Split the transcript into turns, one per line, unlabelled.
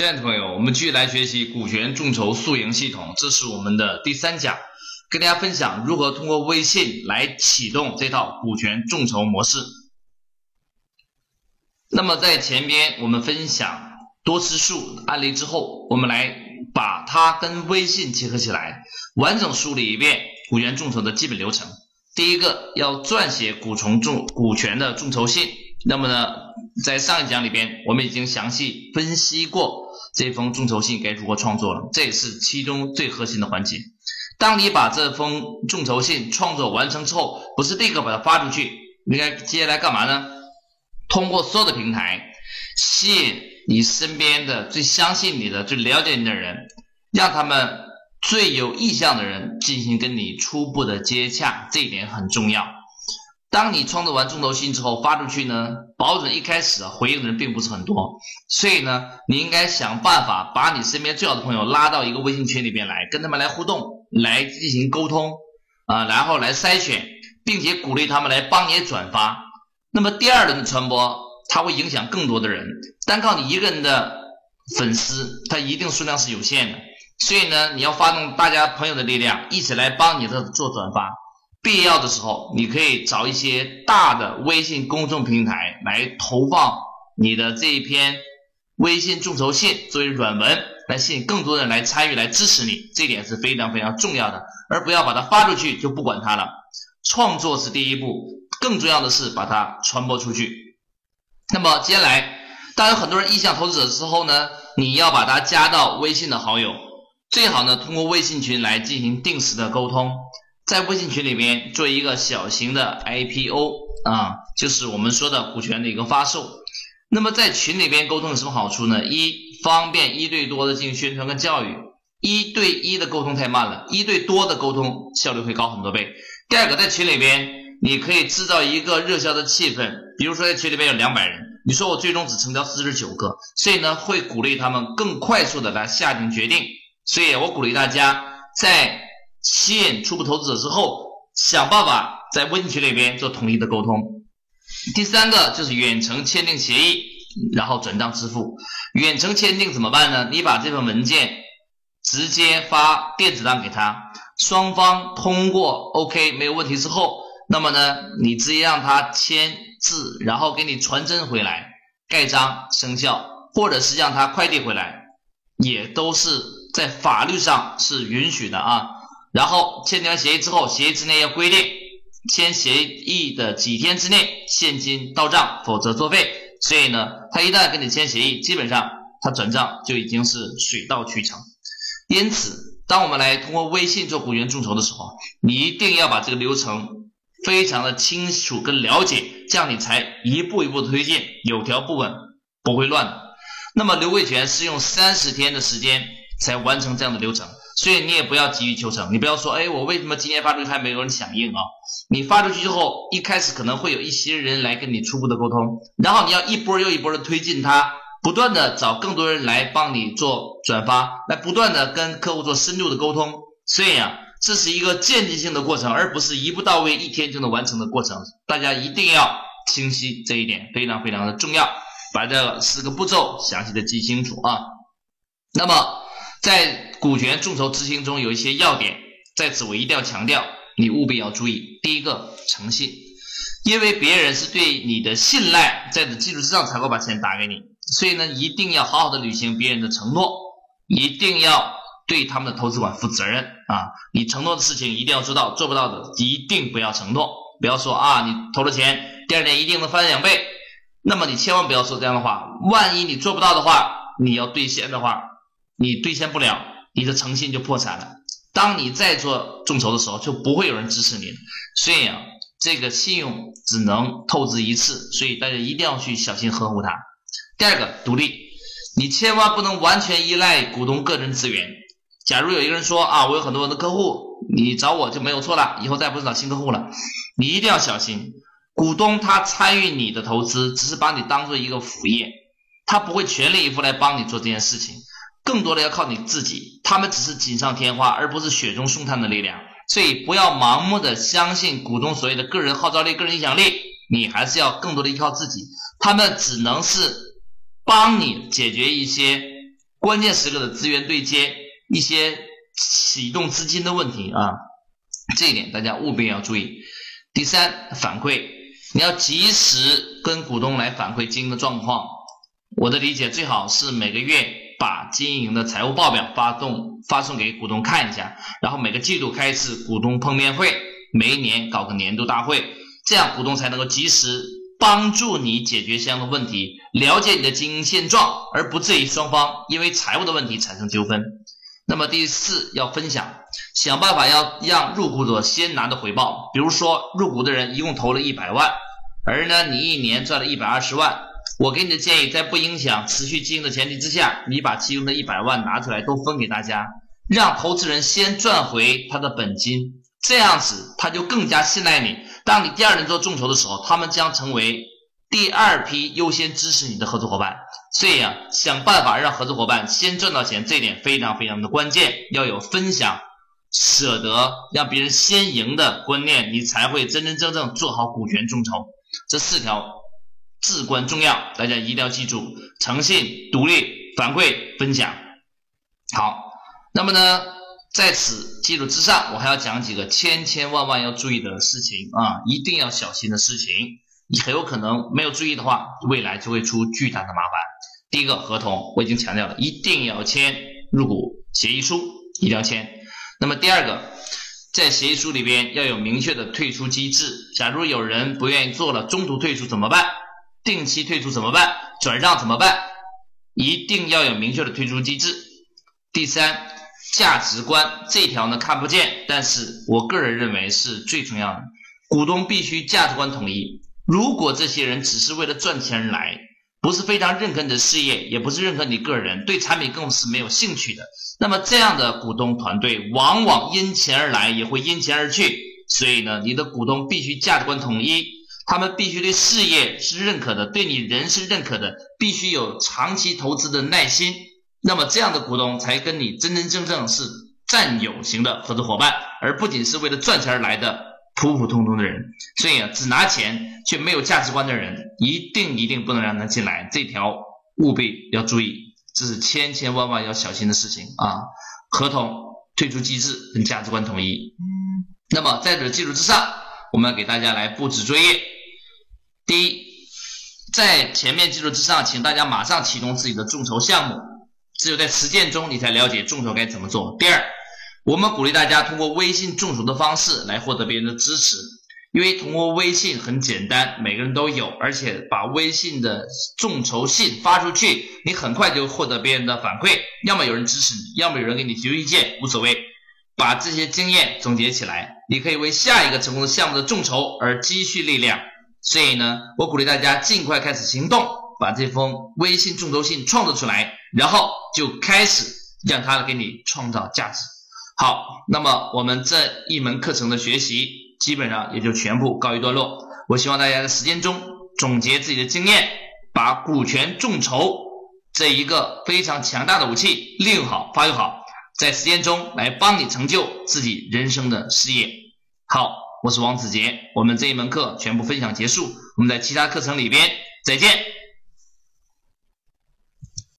亲爱的朋友，我们继续来学习股权众筹速赢系统，这是我们的第三讲，跟大家分享如何通过微信来启动这套股权众筹模式。那么在前边我们分享多次数案例之后，我们来把它跟微信结合起来，完整梳理一遍股权众筹的基本流程。第一个要撰写股从众股权的众筹信。那么呢，在上一讲里边，我们已经详细分析过这封众筹信该如何创作了，这也是其中最核心的环节。当你把这封众筹信创作完成之后，不是立刻把它发出去，应该接下来干嘛呢？通过所有的平台，吸引你身边的最相信你的、最了解你的人，让他们最有意向的人进行跟你初步的接洽，这一点很重要。当你创作完重头戏之后发出去呢，保准一开始啊回应的人并不是很多，所以呢，你应该想办法把你身边最好的朋友拉到一个微信群里边来，跟他们来互动，来进行沟通啊，然后来筛选，并且鼓励他们来帮你转发。那么第二轮的传播，它会影响更多的人，单靠你一个人的粉丝，它一定数量是有限的，所以呢，你要发动大家朋友的力量，一起来帮你的做转发。必要的时候，你可以找一些大的微信公众平台来投放你的这一篇微信众筹信作为软文，来吸引更多人来参与、来支持你，这点是非常非常重要的，而不要把它发出去就不管它了。创作是第一步，更重要的是把它传播出去。那么接下来，当有很多人意向投资者之后呢，你要把它加到微信的好友，最好呢通过微信群来进行定时的沟通。在微信群里面做一个小型的 IPO 啊，就是我们说的股权的一个发售。那么在群里边沟通有什么好处呢？一方便一对多的进行宣传跟教育，一对一的沟通太慢了，一对多的沟通效率会高很多倍。第二个，在群里边你可以制造一个热销的气氛，比如说在群里边有两百人，你说我最终只成交四十九个，所以呢会鼓励他们更快速的来下定决定。所以我鼓励大家在。吸引初步投资者之后，想办法在微信群里边做统一的沟通。第三个就是远程签订协议，然后转账支付。远程签订怎么办呢？你把这份文件直接发电子档给他，双方通过 OK 没有问题之后，那么呢，你直接让他签字，然后给你传真回来，盖章生效，或者是让他快递回来，也都是在法律上是允许的啊。然后签订完协议之后，协议之内要规定，签协议的几天之内现金到账，否则作废。所以呢，他一旦跟你签协议，基本上他转账就已经是水到渠成。因此，当我们来通过微信做股权众筹的时候，你一定要把这个流程非常的清楚跟了解，这样你才一步一步推进，有条不紊，不会乱。那么刘贵全是用三十天的时间才完成这样的流程。所以你也不要急于求成，你不要说，哎，我为什么今天发出去还没有人响应啊？你发出去之后，一开始可能会有一些人来跟你初步的沟通，然后你要一波又一波的推进它，不断的找更多人来帮你做转发，来不断的跟客户做深度的沟通。所以啊，这是一个渐进性的过程，而不是一步到位、一天就能完成的过程。大家一定要清晰这一点，非常非常的重要，把这四个步骤详细的记清楚啊。那么在股权众筹执行中有一些要点，在此我一定要强调，你务必要注意。第一个，诚信，因为别人是对你的信赖，在这基础之上才会把钱打给你，所以呢，一定要好好的履行别人的承诺，一定要对他们的投资款负责任啊！你承诺的事情一定要做到，做不到的一定不要承诺，不要说啊，你投了钱，第二年一定能翻两倍，那么你千万不要说这样的话，万一你做不到的话，你要兑现的话，你兑现不了。你的诚信就破产了。当你再做众筹的时候，就不会有人支持你了。所以啊，这个信用只能透支一次，所以大家一定要去小心呵护它。第二个，独立，你千万不能完全依赖股东个人资源。假如有一个人说啊，我有很多的客户，你找我就没有错了，以后再不是找新客户了。你一定要小心，股东他参与你的投资，只是把你当做一个副业，他不会全力以赴来帮你做这件事情。更多的要靠你自己，他们只是锦上添花，而不是雪中送炭的力量。所以不要盲目的相信股东所谓的个人号召力、个人影响力，你还是要更多的依靠自己。他们只能是帮你解决一些关键时刻的资源对接，一些启动资金的问题啊，这一点大家务必要注意。第三，反馈，你要及时跟股东来反馈经营的状况。我的理解，最好是每个月把经营的财务报表发送发送给股东看一下，然后每个季度开一次股东碰面会，每一年搞个年度大会，这样股东才能够及时。帮助你解决相应的问题，了解你的经营现状，而不至于双方因为财务的问题产生纠纷。那么第四要分享，想办法要让入股者先拿到回报。比如说入股的人一共投了一百万，而呢你一年赚了一百二十万，我给你的建议，在不影响持续经营的前提之下，你把其中的一百万拿出来都分给大家，让投资人先赚回他的本金，这样子他就更加信赖你。当你第二轮做众筹的时候，他们将成为第二批优先支持你的合作伙伴。所以啊，想办法让合作伙伴先赚到钱，这一点非常非常的关键。要有分享、舍得让别人先赢的观念，你才会真真正正做好股权众筹。这四条至关重要，大家一定要记住：诚信、独立、反馈、分享。好，那么呢？在此基础之上，我还要讲几个千千万万要注意的事情啊，一定要小心的事情。你很有可能没有注意的话，未来就会出巨大的麻烦。第一个合同我已经强调了，一定要签入股协议书，一定要签。那么第二个，在协议书里边要有明确的退出机制。假如有人不愿意做了，中途退出怎么办？定期退出怎么办？转让怎么办？一定要有明确的退出机制。第三。价值观这条呢看不见，但是我个人认为是最重要的。股东必须价值观统一。如果这些人只是为了赚钱而来，不是非常认可你的事业，也不是认可你个人，对产品更是没有兴趣的，那么这样的股东团队往往因钱而来，也会因钱而去。所以呢，你的股东必须价值观统一，他们必须对事业是认可的，对你人是认可的，必须有长期投资的耐心。那么这样的股东才跟你真真正正是战友型的合作伙伴，而不仅是为了赚钱而来的普普通通的人。所以啊，只拿钱却没有价值观的人，一定一定不能让他进来。这条务必要注意，这是千千万万要小心的事情啊！合同退出机制跟价值观统一。那么在这基础之上，我们给大家来布置作业。第一，在前面基础之上，请大家马上启动自己的众筹项目。只有在实践中，你才了解众筹该怎么做。第二，我们鼓励大家通过微信众筹的方式来获得别人的支持，因为通过微信很简单，每个人都有，而且把微信的众筹信发出去，你很快就获得别人的反馈，要么有人支持你，要么有人给你提出意见，无所谓。把这些经验总结起来，你可以为下一个成功的项目的众筹而积蓄力量。所以呢，我鼓励大家尽快开始行动，把这封微信众筹信创作出来。然后就开始让他给你创造价值。好，那么我们这一门课程的学习基本上也就全部告一段落。我希望大家在时间中总结自己的经验，把股权众筹这一个非常强大的武器利用好、发挥好，在实践中来帮你成就自己人生的事业。好，我是王子杰，我们这一门课全部分享结束，我们在其他课程里边再见。